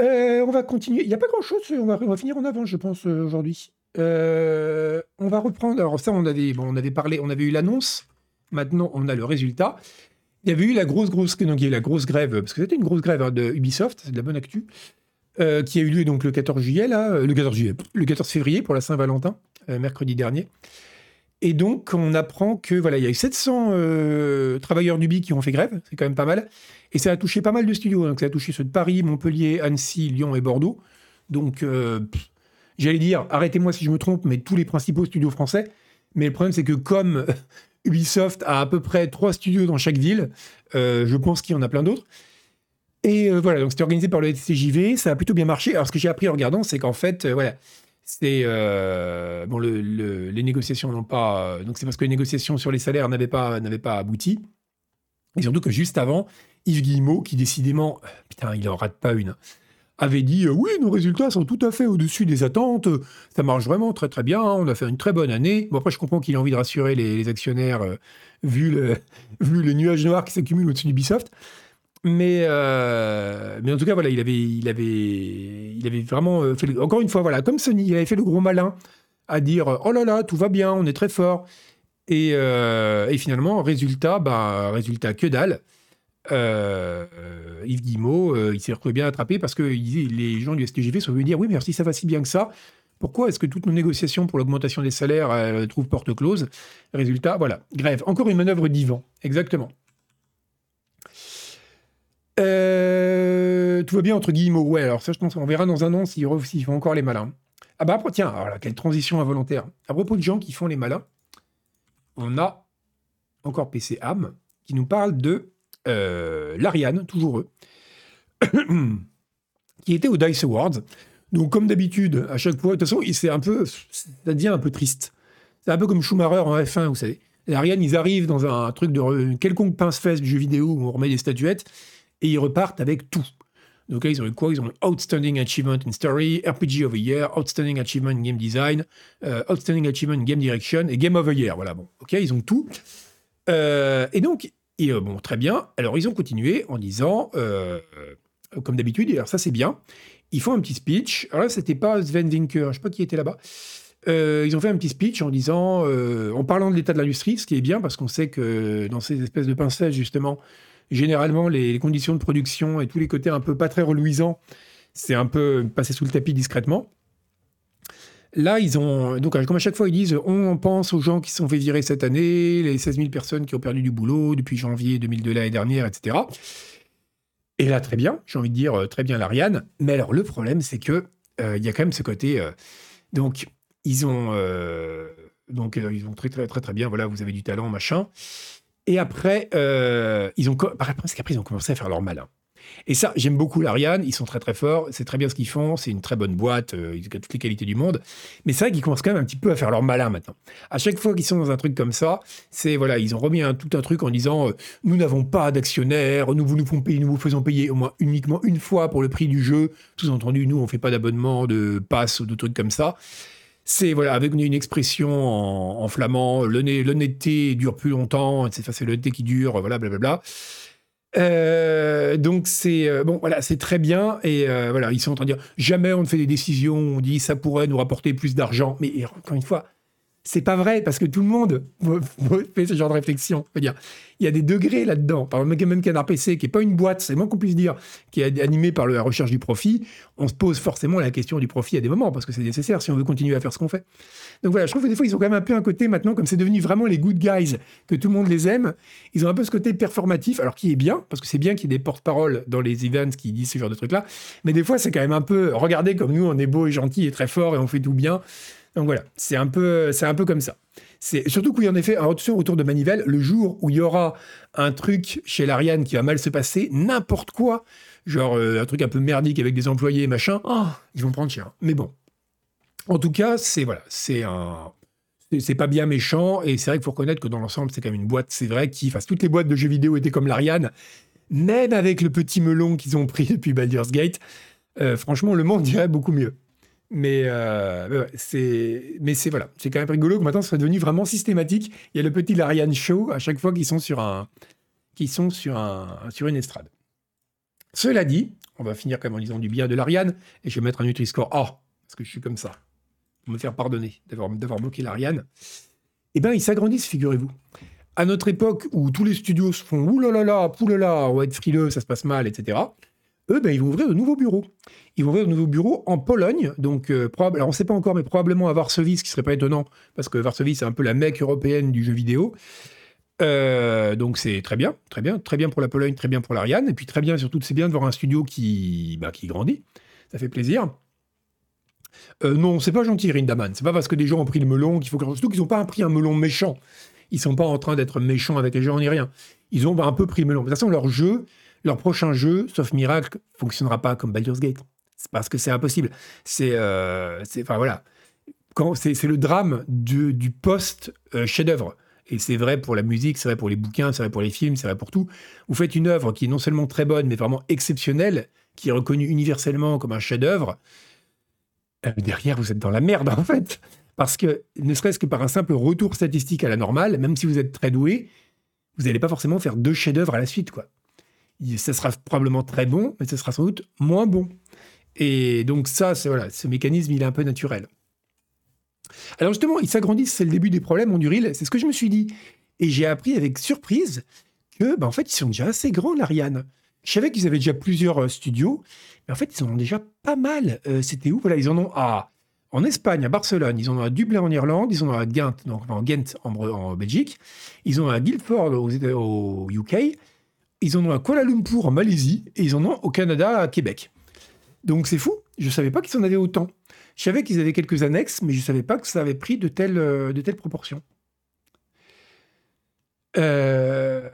Euh, on va continuer. Il n'y a pas grand-chose. On va, finir en avance, je pense, euh, aujourd'hui. Euh, on va reprendre. Alors ça, on avait, bon, on avait parlé, on avait eu l'annonce. Maintenant, on a le résultat. il y avait eu la grosse, grosse, donc il y a la grosse grève, parce que c'était une grosse grève hein, de Ubisoft, c'est de la bonne actu, qui a eu lieu donc le 14 juillet, le 14 juillet, le 14 février pour la Saint-Valentin, mercredi dernier. Et donc, on apprend que voilà, il y a eu 700 travailleurs d'Ubi qui ont fait grève, c'est quand même pas mal. Et ça a touché pas mal de studios. Donc, ça a touché ceux de Paris, Montpellier, Annecy, Lyon et Bordeaux. Donc, j'allais dire, arrêtez-moi si je me trompe, mais tous les principaux studios français. Mais le problème, c'est que comme Ubisoft a à peu près trois studios dans chaque ville. Euh, je pense qu'il y en a plein d'autres. Et euh, voilà, donc c'était organisé par le TCJV, ça a plutôt bien marché. Alors ce que j'ai appris en regardant, c'est qu'en fait, euh, voilà, c'est bon, les négociations n'ont pas, donc c'est parce que les négociations sur les salaires n'avaient pas n'avaient pas abouti. Et surtout que juste avant, Yves Guillemot, qui décidément, putain, il en rate pas une avait dit euh, oui, nos résultats sont tout à fait au-dessus des attentes, ça marche vraiment très très bien, on a fait une très bonne année. Bon, après, je comprends qu'il a envie de rassurer les, actionnaires euh, vu, le, vu les nuages noirs qui s'accumulent au-dessus d'Ubisoft. Mais, euh, mais en tout cas, voilà, il avait, il avait, il avait vraiment fait. encore une fois, voilà, comme Sony, il avait fait le gros malin à dire oh là là, tout va bien, on est très fort. Et, et finalement, résultat, bah, résultat que dalle. Euh, Yves euh, il s'est retrouvé bien attrapé parce que les gens du STGV sont venus dire oui, mais si ça va si bien que ça, pourquoi est-ce que toutes nos négociations pour l'augmentation des salaires trouvent porte close? Résultat, voilà, grève. Encore une manœuvre d'Ivan, exactement. Euh, tout va bien entre Guillemot, ouais, alors ça je pense qu'on verra dans un an s'ils font encore les malins. Ah bah tiens, alors quelle transition involontaire. À propos de gens qui font les malins, on a encore PC Am qui nous parle de euh, l'Ariane, toujours eux, qui était au Dice Awards. Donc, comme d'habitude, à chaque fois, de toute façon, c'est un peu, ça devient un peu triste. C'est un peu comme Schumacher en F1, vous savez. L'Ariane, ils arrivent dans un truc de quelconque pince-fesse du jeu vidéo où on remet des statuettes et ils repartent avec tout. Donc là, ils ont eu quoi? Ils ont eu Outstanding Achievement in Story, RPG of the Year, Outstanding Achievement in Game Design, euh, Outstanding Achievement in Game Direction et Game of the Year. Voilà, bon, ok, ils ont tout. Euh, et donc, euh, bon, très bien. Alors, ils ont continué en disant, comme d'habitude, alors ça c'est bien, ils font un petit speech. Alors là, c'était pas Sven Winker, je sais pas qui était là-bas. Ils ont fait un petit speech en disant, en parlant de l'état de l'industrie, ce qui est bien parce qu'on sait que dans ces espèces de pincettes, justement, généralement, les, conditions de production et tous les côtés un peu pas très reluisants, c'est un peu passé sous le tapis discrètement. Là, ils ont. Donc, comme à chaque fois, ils disent on pense aux gens qui se sont fait virer cette année, les 16 000 personnes qui ont perdu du boulot depuis janvier 2002 l'année dernière, etc. Et là, très bien, j'ai envie de dire très bien l'Ariane. Mais alors, le problème, c'est que euh, il y a quand même ce côté. Euh, donc, ils ont. Euh, donc, ils ont très, très, très, très bien. Voilà, vous avez du talent, machin. Et après, ils ont. Ils ont commencé à faire leur malin. Et ça, j'aime beaucoup l'Ariane, ils sont très très forts, c'est très bien ce qu'ils font, c'est une très bonne boîte, euh, ils ont toutes les qualités du monde. Mais c'est vrai qu'ils commencent quand même un petit peu à faire leur malin maintenant. À chaque fois qu'ils sont dans un truc comme ça, c'est voilà, ils ont remis un, tout un truc en disant euh, nous n'avons pas d'actionnaires, nous vous nous vous faisons payer au moins uniquement une fois pour le prix du jeu. Sous-entendu, nous on fait pas d'abonnement, de passe ou de trucs comme ça c'est voilà avec une, expression en, flamand l'honnêteté dure plus longtemps c'est l'honnêteté qui dure voilà blablabla euh, donc c'est euh, bon voilà c'est très bien et euh, voilà ils sont en train de dire jamais on ne fait des décisions on dit ça pourrait nous rapporter plus d'argent. Mais encore une fois c'est pas vrai parce que tout le monde fait ce genre de réflexion. il y a des degrés là-dedans. Par exemple, même Canard PC, qui est pas une boîte, c'est moins qu'on puisse dire, qui est animé par la recherche du profit, on se pose forcément la question du profit à des moments parce que c'est nécessaire si on veut continuer à faire ce qu'on fait. Donc voilà, je trouve que des fois ils ont quand même un peu un côté maintenant, comme c'est devenu vraiment les good guys, que tout le monde les aime, ils ont un peu ce côté performatif, alors qui est bien parce que c'est bien qu'il y ait des porte-paroles dans les events qui disent ce genre de trucs-là, mais des fois c'est quand même un peu, regardez comme nous on est beau et gentil et très fort et on fait tout bien. Donc voilà, c'est un peu, c'est un peu comme ça. C'est surtout qu'il y en effet, attention autour de Manivelle, le jour où il y aura un truc chez l'Ariane qui va mal se passer, n'importe quoi, genre euh, un truc un peu merdique avec des employés machin, oh, ils vont prendre cher. Mais bon, en tout cas, c'est voilà, c'est un, c'est pas bien méchant et c'est vrai qu'il faut reconnaître que dans l'ensemble, c'est quand même une boîte, c'est vrai, qui, enfin, toutes les boîtes de jeux vidéo étaient comme l'Ariane, même avec le petit melon qu'ils ont pris depuis Baldur's Gate. Euh, franchement, le monde dirait beaucoup mieux. Mais, euh, c'est, mais c'est voilà, c'est quand même rigolo que maintenant ce soit devenu vraiment systématique. Il y a le petit Larian Show à chaque fois qu'ils sont sur un, qui sont sur un, sur une estrade. Cela dit, on va finir quand même en disant du bien de l'Ariane et je vais mettre un Nutri-Score A parce que je suis comme ça. Pour me faire pardonner d'avoir, d'avoir bloqué l'Ariane. Eh bien, ils s'agrandissent, figurez-vous. à notre époque où tous les studios se font oulala, là, on va être frileux, ça se passe mal, etc. Eux, ben, ils vont ouvrir de nouveaux bureaux. Ils vont ouvrir de nouveaux bureaux en Pologne, donc euh, alors on ne sait pas encore, mais probablement à Varsovie, ce qui serait pas étonnant, parce que Varsovie, c'est un peu la mecque européenne du jeu vidéo. Euh, donc c'est très bien, très bien, très bien pour la Pologne, très bien pour l'Ariane, et puis très bien surtout, c'est bien de voir un studio qui, bah, qui grandit, ça fait plaisir. Euh, non, c'est pas gentil, Rindaman. C'est pas parce que des gens ont pris le melon qu'il faut que. Surtout qu'ils n'ont pas pris un melon méchant. Ils sont pas en train d'être méchants avec les gens ni rien. Ils ont un peu pris le melon. De toute façon, leur jeu, leur prochain jeu, sauf miracle, fonctionnera pas comme Baldur's Gate. C'est parce que c'est impossible. C'est, euh, enfin voilà, c'est, le drame du, post euh, chef-d'œuvre. Et c'est vrai pour la musique, c'est vrai pour les bouquins, c'est vrai pour les films, c'est vrai pour tout. Vous faites une œuvre qui est non seulement très bonne, mais vraiment exceptionnelle, qui est reconnue universellement comme un chef-d'œuvre. Euh, derrière, vous êtes dans la merde, en fait. Parce que, ne serait-ce que par un simple retour statistique à la normale, même si vous êtes très doué, vous n'allez pas forcément faire deux chefs-d'œuvre à la suite, quoi. Ça sera probablement très bon, mais ce sera sans doute moins bon. Et donc ça, voilà, ce mécanisme, il est un peu naturel. Alors justement, ils s'agrandissent, c'est le début des problèmes en Duril, c'est ce que je me suis dit. Et j'ai appris avec surprise que, bah, en fait, ils sont déjà assez grands, l'Ariane. Je savais qu'ils avaient déjà plusieurs euh, studios, mais en fait, ils en ont déjà pas mal. Euh, c'était où? Voilà, ils en ont à, en Espagne, à Barcelone, ils en ont à Dublin en Irlande, ils en ont à Ghent, donc en Belgique, ils en ont à Guildford au UK, ils en ont à Kuala Lumpur en Malaisie, et ils en ont au Canada à Québec. Donc c'est fou, je ne savais pas qu'ils en avaient autant. Je savais qu'ils avaient quelques annexes, mais je ne savais pas que ça avait pris de telles, euh, de proportions. Euh,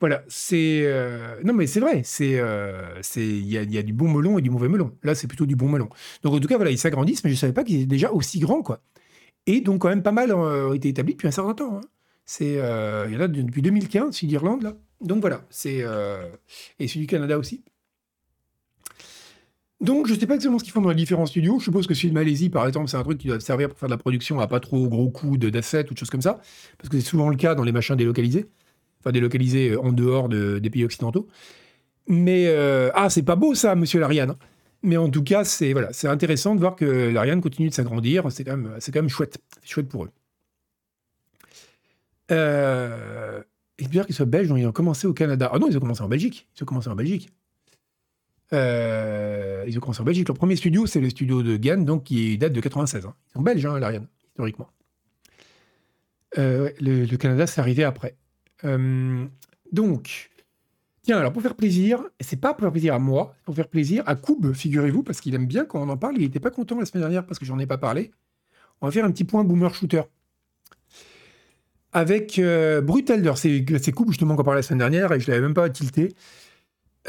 voilà, c'est euh, non mais c'est vrai, c'est euh, c'est il y a, du bon melon et du mauvais melon. Là, c'est plutôt du bon melon. Donc en tout cas, voilà, ils s'agrandissent, mais je savais pas qu'ils étaient déjà aussi grands quoi. Et donc quand même pas mal ont été établis depuis un certain temps. Hein. C'est il y en a depuis 2015, celui d'Irlande là. Donc voilà, c'est et celui du Canada aussi. Donc, je ne sais pas exactement ce qu'ils font dans les différents studios. Je suppose que celui de Malaisie, par exemple, c'est un truc qui doit servir pour faire de la production à pas trop gros coûts d'assets ou de choses comme ça. Parce que c'est souvent le cas dans les machins délocalisés. Enfin, délocalisés euh, en dehors des pays occidentaux. Mais, euh, ah, c'est pas beau ça, monsieur l'Ariane. Hein. Mais en tout cas, c'est c'est intéressant de voir que l'Ariane continue de s'agrandir. C'est quand, même, quand même chouette. C'est chouette pour eux. Euh, et bien qu'ils soient belges, ils ont commencé au Canada. Ah non, ils ont commencé en Belgique. Ils ont commencé en Belgique. Euh, ils ont commencé en Belgique. Leur premier studio, c'est le studio de Gann, donc qui date de 96. Hein. Ils sont belges, hein, l'Ariane, historiquement. Euh, le, Canada, c'est arrivé après. Euh, donc, tiens, alors pour faire plaisir, c'est pas pour faire plaisir à moi, pour faire plaisir à Koub, figurez-vous, parce qu'il aime bien quand on en parle. Il n'était pas content la semaine dernière parce que j'en ai pas parlé. On va faire un petit point boomer shooter. Avec Brutalder, c'est Koub justement qu'on parlait la semaine dernière et je l'avais même pas tilté.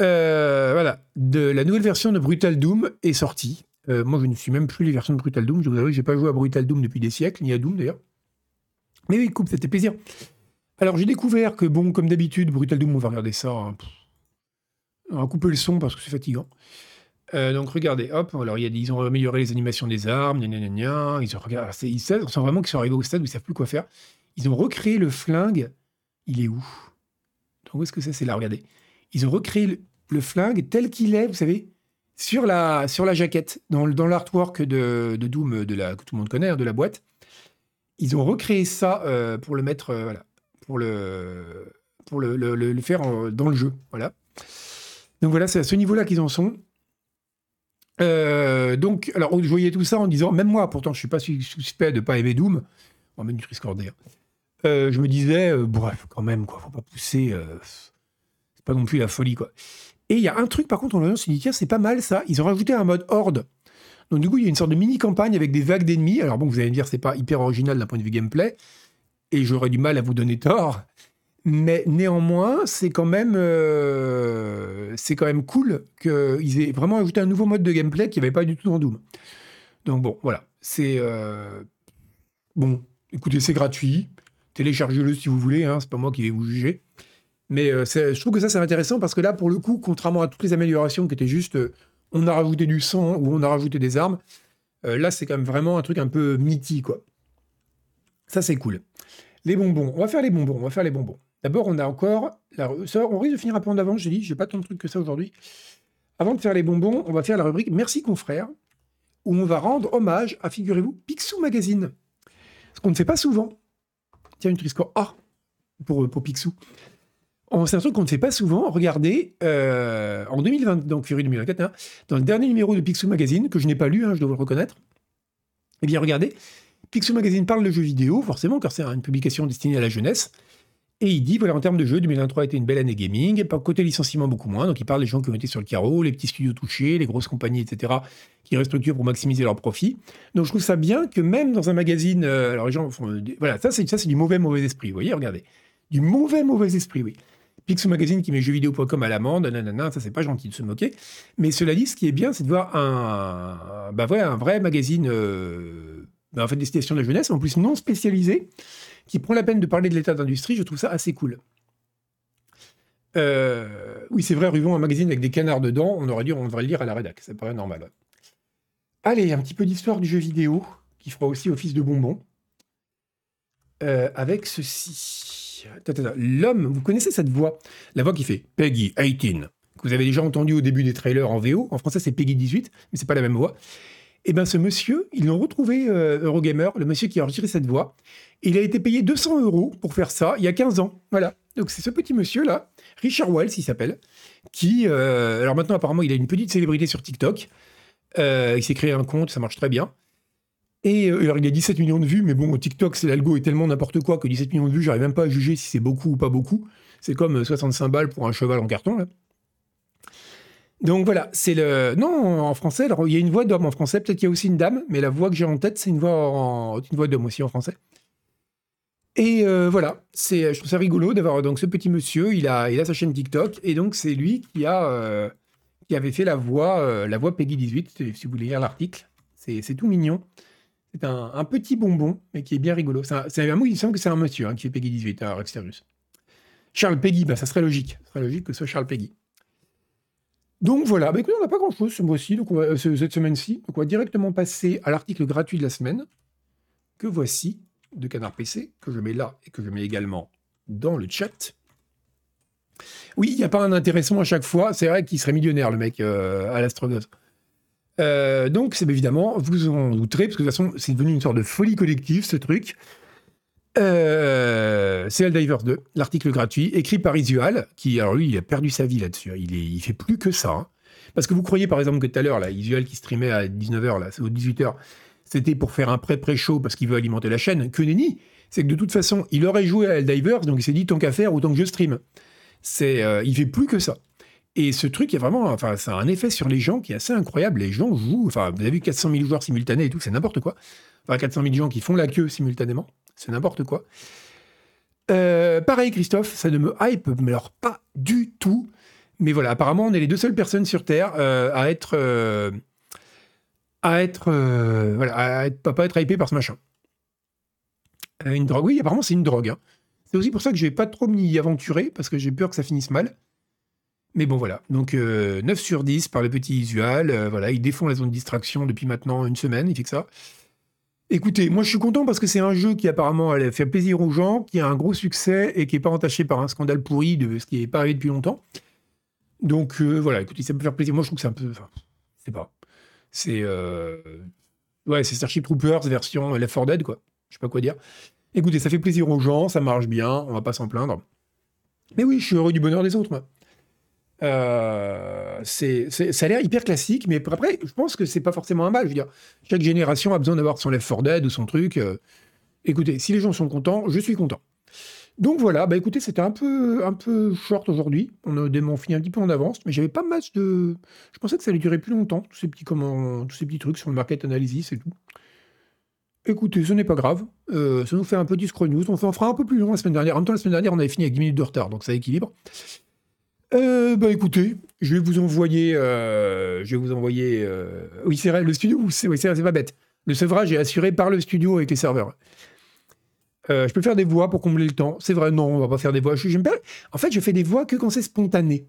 Euh, voilà, de la nouvelle version de Brutal Doom est sortie. Euh, moi, je ne suis même plus les versions de Brutal Doom. Je vous avoue, j'ai pas joué à Brutal Doom depuis des siècles, ni à Doom d'ailleurs. Mais oui, coupe, c'était plaisir. Alors, j'ai découvert que, bon, comme d'habitude, Brutal Doom, on va regarder ça. Hein. On va couper le son parce que c'est fatigant. Euh, donc, regardez, hop, alors ils ont amélioré les animations des armes, gna gna gna Ils ont regardé, ils savent, on sent vraiment qu'ils sont arrivés au stade où ils savent plus quoi faire. Ils ont recréé le flingue. Il est où? Où est-ce que ça C'est là, regardez. Ils ont recréé le, flingue tel qu'il est, vous savez, sur la, sur la jaquette, dans, dans l'artwork de, de, Doom de la, que tout le monde connaît, hein, de la boîte. Ils ont recréé ça euh, pour le mettre, euh, voilà, pour le, pour le, le, faire dans le jeu, voilà. Donc voilà, c'est à ce niveau-là qu'ils en sont. Euh, donc, alors, je voyais tout ça en disant, même moi, pourtant, je suis pas suspect de pas aimer Doom, en même du Triscorder. Euh, je me disais, bref, quand même, quoi, faut pas pousser pas non plus la folie, quoi. Et il y a un truc, par contre, on s'est dit, tiens, c'est pas mal ça. Ils ont rajouté un mode horde. Donc, du coup, il y a une sorte de mini-campagne avec des vagues d'ennemis. Alors, bon, vous allez me dire, c'est pas hyper original d'un point de vue gameplay. Et j'aurais du mal à vous donner tort. Mais néanmoins, c'est quand même, euh, c'est quand même cool qu'ils aient vraiment ajouté un nouveau mode de gameplay qui n'y avait pas du tout dans Doom. Donc bon, voilà, c'est euh, bon. Écoutez, c'est gratuit. Téléchargez-le si vous voulez. Hein, c'est pas moi qui vais vous juger. Mais euh, je trouve que ça, c'est intéressant parce que là, pour le coup, contrairement à toutes les améliorations qui étaient juste euh, on a rajouté du sang ou on a rajouté des armes, euh, là, c'est quand même vraiment un truc un peu mythique, quoi. Ça, c'est cool. Les bonbons. On va faire les bonbons. On va faire les bonbons. D'abord, on a encore. La... on risque de finir un peu en avant, j'ai dit. J'ai pas tant de trucs que ça aujourd'hui. Avant de faire les bonbons, on va faire la rubrique Merci confrère, où on va rendre hommage à, figurez-vous, Picsou Magazine. Ce qu'on ne fait pas souvent. Tiens, une Triscore. Ah pour, pour Picsou. C'est un truc qu'on ne fait pas souvent. Regardez, euh, en 2020, donc février 2024, hein, dans le dernier numéro de Picsou Magazine, que je n'ai pas lu, hein, je dois le reconnaître, eh bien regardez, Picsou Magazine parle de jeux vidéo, forcément, car c'est une publication destinée à la jeunesse. Et il dit, voilà, en termes de jeux, 2023 a été une belle année gaming. Côté licenciement, beaucoup moins. Donc, il parle des gens qui ont été sur le carreau, les petits studios touchés, les grosses compagnies, etc., qui restructurent pour maximiser leurs profits. Donc, je trouve ça bien que même dans un magazine, euh, alors les gens font, euh, voilà, ça, c'est ça, c'est du mauvais mauvais esprit. Vous voyez, regardez, du mauvais mauvais esprit, oui. Pixel Magazine qui met jeuxvideo.com à l'amende, nanana, ça c'est pas gentil de se moquer. Mais cela dit, ce qui est bien, c'est de voir un, bah un vrai magazine, euh, en fait, destination de la jeunesse, en plus non spécialisé, qui prend la peine de parler de l'état d'industrie. Je trouve ça assez cool. Euh, oui, c'est vrai, Ruvon, un magazine avec des canards dedans, on aurait dû, on devrait le lire à la rédac, ça paraît normal. Allez, un petit peu d'histoire du jeu vidéo, qui fera aussi office de bonbon. Euh, avec ceci. L'homme, vous connaissez cette voix? La voix qui fait Peggy 18, que vous avez déjà entendu au début des trailers en VO. En français, c'est Peggy 18, mais c'est pas la même voix. Et eh bien, ce monsieur, ils l'ont retrouvé, euh, Eurogamer, le monsieur qui a enregistré cette voix. Il a été payé 200 euros pour faire ça il y a 15 ans. Voilà. Donc, c'est ce petit monsieur-là, Richard Wells, il s'appelle, qui. Euh, alors maintenant, apparemment, il a une petite célébrité sur TikTok. Euh, il s'est créé un compte, ça marche très bien. Et alors, il a 17 millions de vues, mais bon, TikTok, c'est l'algo est tellement n'importe quoi que 17 millions de vues, j'arrive même pas à juger si c'est beaucoup ou pas beaucoup. C'est comme 65 euh, balles pour un cheval en carton, là. Donc voilà, c'est le. Non, en français, alors il y a une voix d'homme en français, peut-être qu'il y a aussi une dame, mais la voix que j'ai en tête, c'est une voix, en... une voix d'homme aussi en français. Et euh, voilà, c'est, je trouve ça rigolo d'avoir donc ce petit monsieur, il a, il a sa chaîne TikTok, et donc c'est lui qui a, qui avait fait la voix, la voix Peggy 18, si vous voulez lire l'article. C'est, tout mignon. C'est un, petit bonbon, mais qui est bien rigolo. C'est un, il semble que c'est un monsieur hein, qui fait Peggy 18 à Rexterius. Charles Peggy, bah, ça serait logique. Ça serait logique que ce soit Charles Peggy. Donc voilà, bah, écoutez, on n'a pas grand-chose ce mois-ci, donc euh, cette semaine-ci. Donc on va directement passer à l'article gratuit de la semaine, que voici, de Canard PC, que je mets là et que je mets également dans le chat. Oui, il n'y a pas un intéressant à chaque fois. C'est vrai qu'il serait millionnaire, le mec, euh, à l'Astrogos. Euh, donc, c'est évidemment, vous en douterez, parce que de toute façon, c'est devenu une sorte de folie collective, ce truc. Euh, c'est Helldivers 2, l'article gratuit, écrit par Isual, qui, alors lui, il a perdu sa vie là-dessus. Il, est, il fait plus que ça. Hein. Parce que vous croyez, par exemple, que tout à l'heure, Isual qui streamait à 19h, là, ou 18h, c'était pour faire un pré-pré-show parce qu'il veut alimenter la chaîne. Que nenni C'est que de toute façon, il aurait joué à Helldivers, donc il s'est dit, tant qu'à faire, autant que je stream. C'est, euh, il fait plus que ça. Et ce truc, a vraiment, enfin, ça a un effet sur les gens qui est assez incroyable. Les gens jouent, enfin, vous avez vu 400 000 joueurs simultanés et tout, c'est n'importe quoi. Enfin, 400 000 gens qui font la queue simultanément, c'est n'importe quoi. Euh, pareil, Christophe, ça ne me hype, mais alors pas du tout. Mais voilà, apparemment, on est les deux seules personnes sur Terre euh, à être, euh, à être, voilà, à être, pas être hypé par ce machin. une drogue, oui, apparemment, c'est une drogue. Hein. C'est aussi pour ça que je vais pas trop m'y aventurer parce que j'ai peur que ça finisse mal. Mais bon, voilà. Donc, 9 euh, sur 10 par le petit usual. Euh, voilà, il défend la zone de distraction depuis maintenant une semaine. Il fait que ça. Écoutez, moi je suis content parce que c'est un jeu qui apparemment allait faire plaisir aux gens, qui a un gros succès et qui n'est pas entaché par un scandale pourri de ce qui n'est pas arrivé depuis longtemps. Donc euh, voilà, écoutez, ça peut faire plaisir. Moi je trouve que c'est un peu. Enfin, c'est pas. C'est. Ouais, c'est Starship Troopers version Left 4 Dead, quoi. Je sais pas quoi dire. Écoutez, ça fait plaisir aux gens, ça marche bien, on va pas s'en plaindre. Mais oui, je suis heureux du bonheur des autres, moi. Euh, c'est, ça a l'air hyper classique, mais après, je pense que c'est pas forcément un mal. Je veux dire, chaque génération a besoin d'avoir son Left 4 Dead ou son truc. Euh. écoutez, si les gens sont contents, je suis content. Donc voilà, bah écoutez, c'était un peu, un peu short aujourd'hui. On a fini un petit peu en avance, mais j'avais pas mal de. Je pensais que ça allait durer plus longtemps, tous ces petits, comment, tous ces petits trucs sur le market analysis et tout. Écoutez, ce n'est pas grave. Euh, ça nous fait un petit scroll news. On, on fera un peu plus long la semaine dernière. En même temps, la semaine dernière, on avait fini avec 10 minutes de retard, donc ça équilibre. Euh, bah écoutez, je vais vous envoyer, euh, je vais vous envoyer. Euh, oui, c'est vrai, le studio, c'est oui, pas bête. Le sevrage est assuré par le studio avec les serveurs. je peux faire des voix pour combler le temps. C'est vrai, non, on va pas faire des voix. Je, en fait, je fais des voix que quand c'est spontané.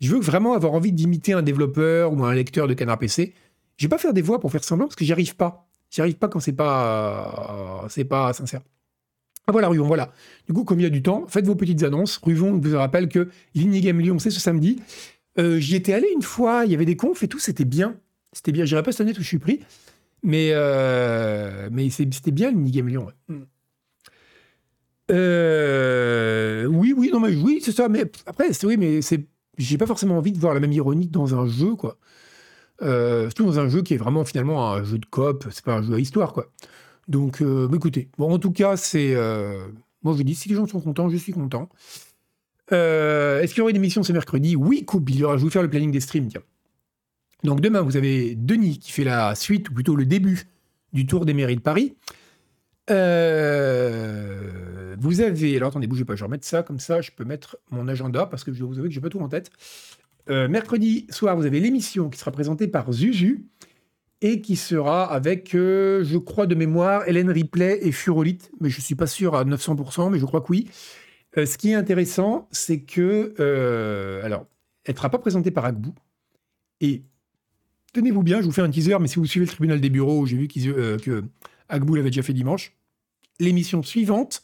Je veux vraiment avoir envie d'imiter un développeur ou un lecteur de canard PC. Je vais pas faire des voix pour faire semblant parce que j'y arrive pas. J'y arrive pas quand c'est pas, c'est pas sincère. Ah voilà, Ruvon, voilà. Du coup, comme il y a du temps, faites vos petites annonces. Ruvon vous rappelle que l'Inigame Lyon, c'est ce samedi. Euh, j'y étais allé une fois, il y avait des confs et tout, c'était bien. C'était bien. J'irai pas cette année où je suis pris, mais, euh, mais c'était bien l'Inigame Lyon. Euh, oui, oui, non, mais oui, c'est ça. Mais après, c'est oui, mais c'est, j'ai pas forcément envie de voir la même ironie dans un jeu, quoi. Surtout dans un jeu qui est vraiment finalement un jeu de coop, c'est pas un jeu à histoire, quoi. Donc, euh, bah, écoutez, bon, en tout cas, c'est, euh, moi je vous dis, si les gens sont contents, je suis content. Euh, est-ce qu'il y aura une émission ce mercredi? Oui, coupe, il aura, je vais vous faire le planning des streams, tiens. Donc demain, vous avez Denis qui fait la suite, ou plutôt le début du Tour des mairies de Paris. Vous avez, alors attendez, bougez pas, je vais remettre ça comme ça, je peux mettre mon agenda parce que je vous avouer que j'ai pas tout en tête. Mercredi soir, vous avez l'émission qui sera présentée par Zuzu et qui sera avec, euh, je crois de mémoire, Hélène Ripley et Furolite, mais je suis pas sûr à 900%, mais je crois que oui. Euh, ce qui est intéressant, c'est que, euh, alors, elle ne sera pas présentée par Agbou. Et tenez-vous bien, je vous fais un teaser, mais si vous suivez le tribunal des bureaux, j'ai vu euh, que Agbou l'avait déjà fait dimanche. L'émission suivante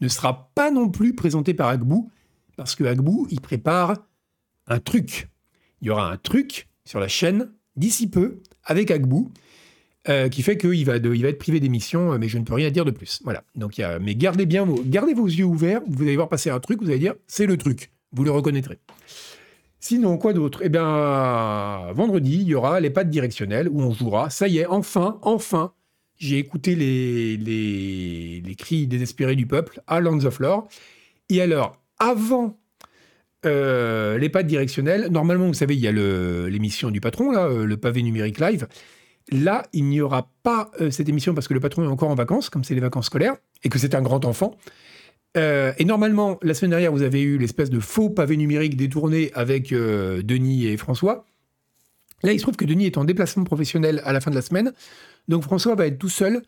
ne sera pas non plus présentée par Agbou, parce que Agbou, il prépare un truc. Il y aura un truc sur la chaîne d'ici peu avec Agbou. euh, qui fait qu'il va, de- être privé d'émission, euh, mais je ne peux rien dire de plus. Voilà. Donc, mais gardez bien vos yeux ouverts. Vous allez voir passer un truc, vous allez dire, c'est le truc. Vous le reconnaîtrez. Sinon, quoi d'autre? Eh bien, vendredi, il y aura les pattes directionnelles où on jouera. Ça y est, enfin, enfin, j'ai écouté les, les, les cris désespérés du peuple à Lands of Lore. Et alors, avant euh, les pattes directionnelles, normalement, vous savez, il y a l'émission du patron, là, euh, le pavé numérique live. Là, il n'y aura pas euh, cette émission parce que le patron est encore en vacances, comme c'est les vacances scolaires, et que c'est un grand enfant. Et normalement, la semaine dernière, vous avez eu l'espèce de faux pavé numérique détourné avec Denis et François. Là, il se trouve que Denis est en déplacement professionnel à la fin de la semaine. Donc François va être tout seul.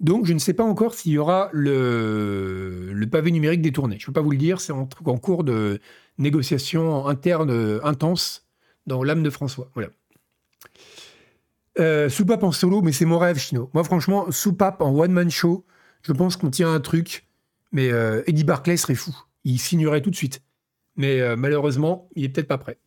Donc je ne sais pas encore s'il y aura le, pavé numérique détourné. Je ne peux pas vous le dire, c'est en, cours de négociation interne intense dans l'âme de François. Voilà. Euh, Soupape en solo, mais c'est mon rêve, Chino. Moi, franchement, Soupape en one-man show, je pense qu'on tient un truc, mais euh, Eddie Barclay serait fou. Il signerait tout de suite. Mais euh, malheureusement, il est peut-être pas prêt.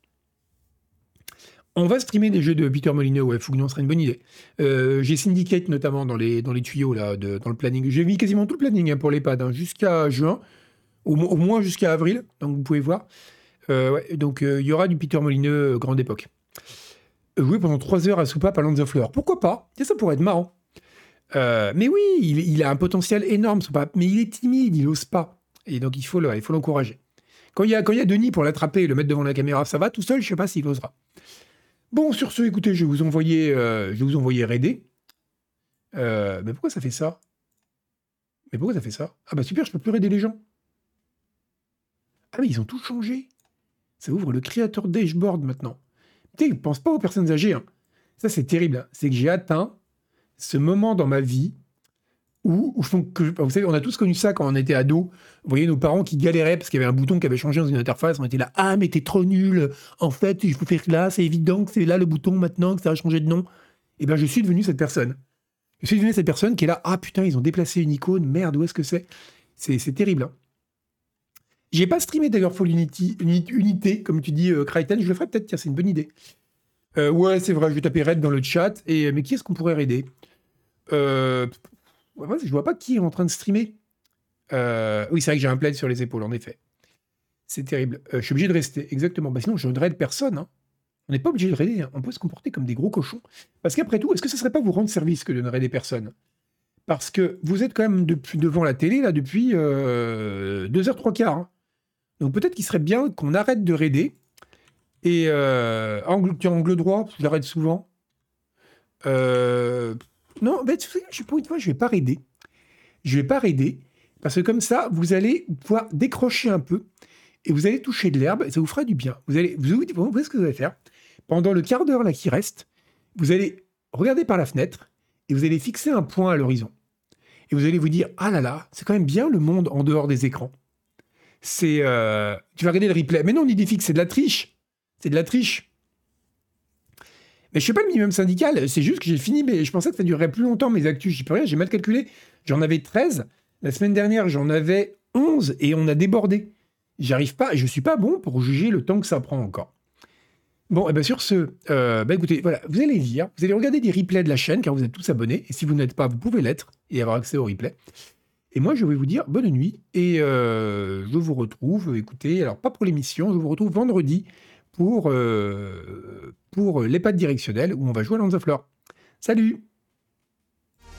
On va streamer des jeux de Peter Molyneux, ouais, Fougnon serait une bonne idée. Euh, J'ai Syndicate notamment dans les, tuyaux, là, dans le planning. J'ai mis quasiment tout le planning hein, pour les hein, jusqu'à juin, au, mo- au moins jusqu'à avril, donc vous pouvez voir. Euh, donc euh, il y aura du Peter Molyneux euh, grande époque. Jouer pendant 3 heures à Soupape à Lands of. Pourquoi pas? Ça pourrait être marrant. Mais oui, il, a un potentiel énorme, Soupape, mais il est timide, il n'ose pas. Et donc il faut l'encourager. Quand il y a, Denis pour l'attraper et le mettre devant la caméra, ça va tout seul, je sais pas s'il osera. Bon, sur ce, écoutez, je vais vous envoyer, euh, je vous raider. Euh, mais pourquoi ça fait ça? Mais pourquoi ça fait ça? Ah bah super, je peux plus raider les gens. Ah mais ils ont tout changé. Ça ouvre le créateur dashboard maintenant. Putain, ils pensent pas aux personnes âgées. hein. Ça c'est terrible. hein. C'est que j'ai atteint ce moment dans ma vie que, vous savez, on a tous connu ça quand on était ado. Vous voyez nos parents qui galéraient parce qu'il y avait un bouton qui avait changé dans une interface. On était là, ah mais t'es trop nul. En fait, il faut faire là, c'est évident que c'est là le bouton maintenant, que ça a changé de nom. Et bien je suis devenu cette personne. Je suis devenu cette personne qui est là, ah putain, ils ont déplacé une icône, merde, où est-ce que c'est? C'est terrible. hein. J'ai pas streamé d'ailleurs Fall Unity, comme tu dis, euh. Je le ferai peut-être, tiens, c'est une bonne idée. Euh, ouais, c'est vrai, je vais taper raid dans le chat. Et, mais qui est-ce qu'on pourrait raider? Euh, ouais, Je vois pas qui est en train de streamer. Euh, oui, c'est vrai que j'ai un plaid sur les épaules, en effet. C'est terrible. Euh, je suis obligé de rester, exactement. Bah, sinon, je ne raide personne. hein. On n'est pas obligé de raider. hein. On peut se comporter comme des gros cochons. Parce qu'après tout, est-ce que ce serait pas vous rendre service que de ne raider personne? Parce que vous êtes quand même devant la télé, là, depuis euh, 2h, 3 quarts. hein. Donc peut-être qu'il serait bien qu'on arrête de raider. Et euh, angle, angle droit, je l'arrête souvent. Euh, non, sais, je, pour une fois, je vais pas raider. Je vais pas raider. Parce que comme ça, vous allez pouvoir décrocher un peu et vous allez toucher de l'herbe et ça vous fera du bien. Vous allez, vous, vous ce que vous allez faire? Pendant le quart d'heure là qui reste, vous allez regarder par la fenêtre et vous allez fixer un point à l'horizon. Et vous allez vous dire ah là là, c'est quand même bien le monde en dehors des écrans. C'est, euh, tu vas regarder le replay. Mais non, Nidifix, c'est de la triche. C'est de la triche. Mais je fais pas le minimum syndical, c'est juste que j'ai fini, mais je pensais que ça durerait plus longtemps mes actus. J'y peux rien, j'ai mal calculé. J'en avais 13. La semaine dernière, j'en avais 11 et on a débordé. J'arrive pas, je suis pas bon pour juger le temps que ça prend encore. Bon, et bien sur ce, euh, bah écoutez, voilà, vous allez lire, vous allez regarder des replays de la chaîne car vous êtes tous abonnés. Et si vous n'êtes pas, vous pouvez l'être et avoir accès aux replays. Et moi, je vais vous dire bonne nuit. Et euh, je vous retrouve, écoutez, alors pas pour l'émission, je vous retrouve vendredi pour, euh, les pattes directionnelles où on va jouer à Lands of. Salut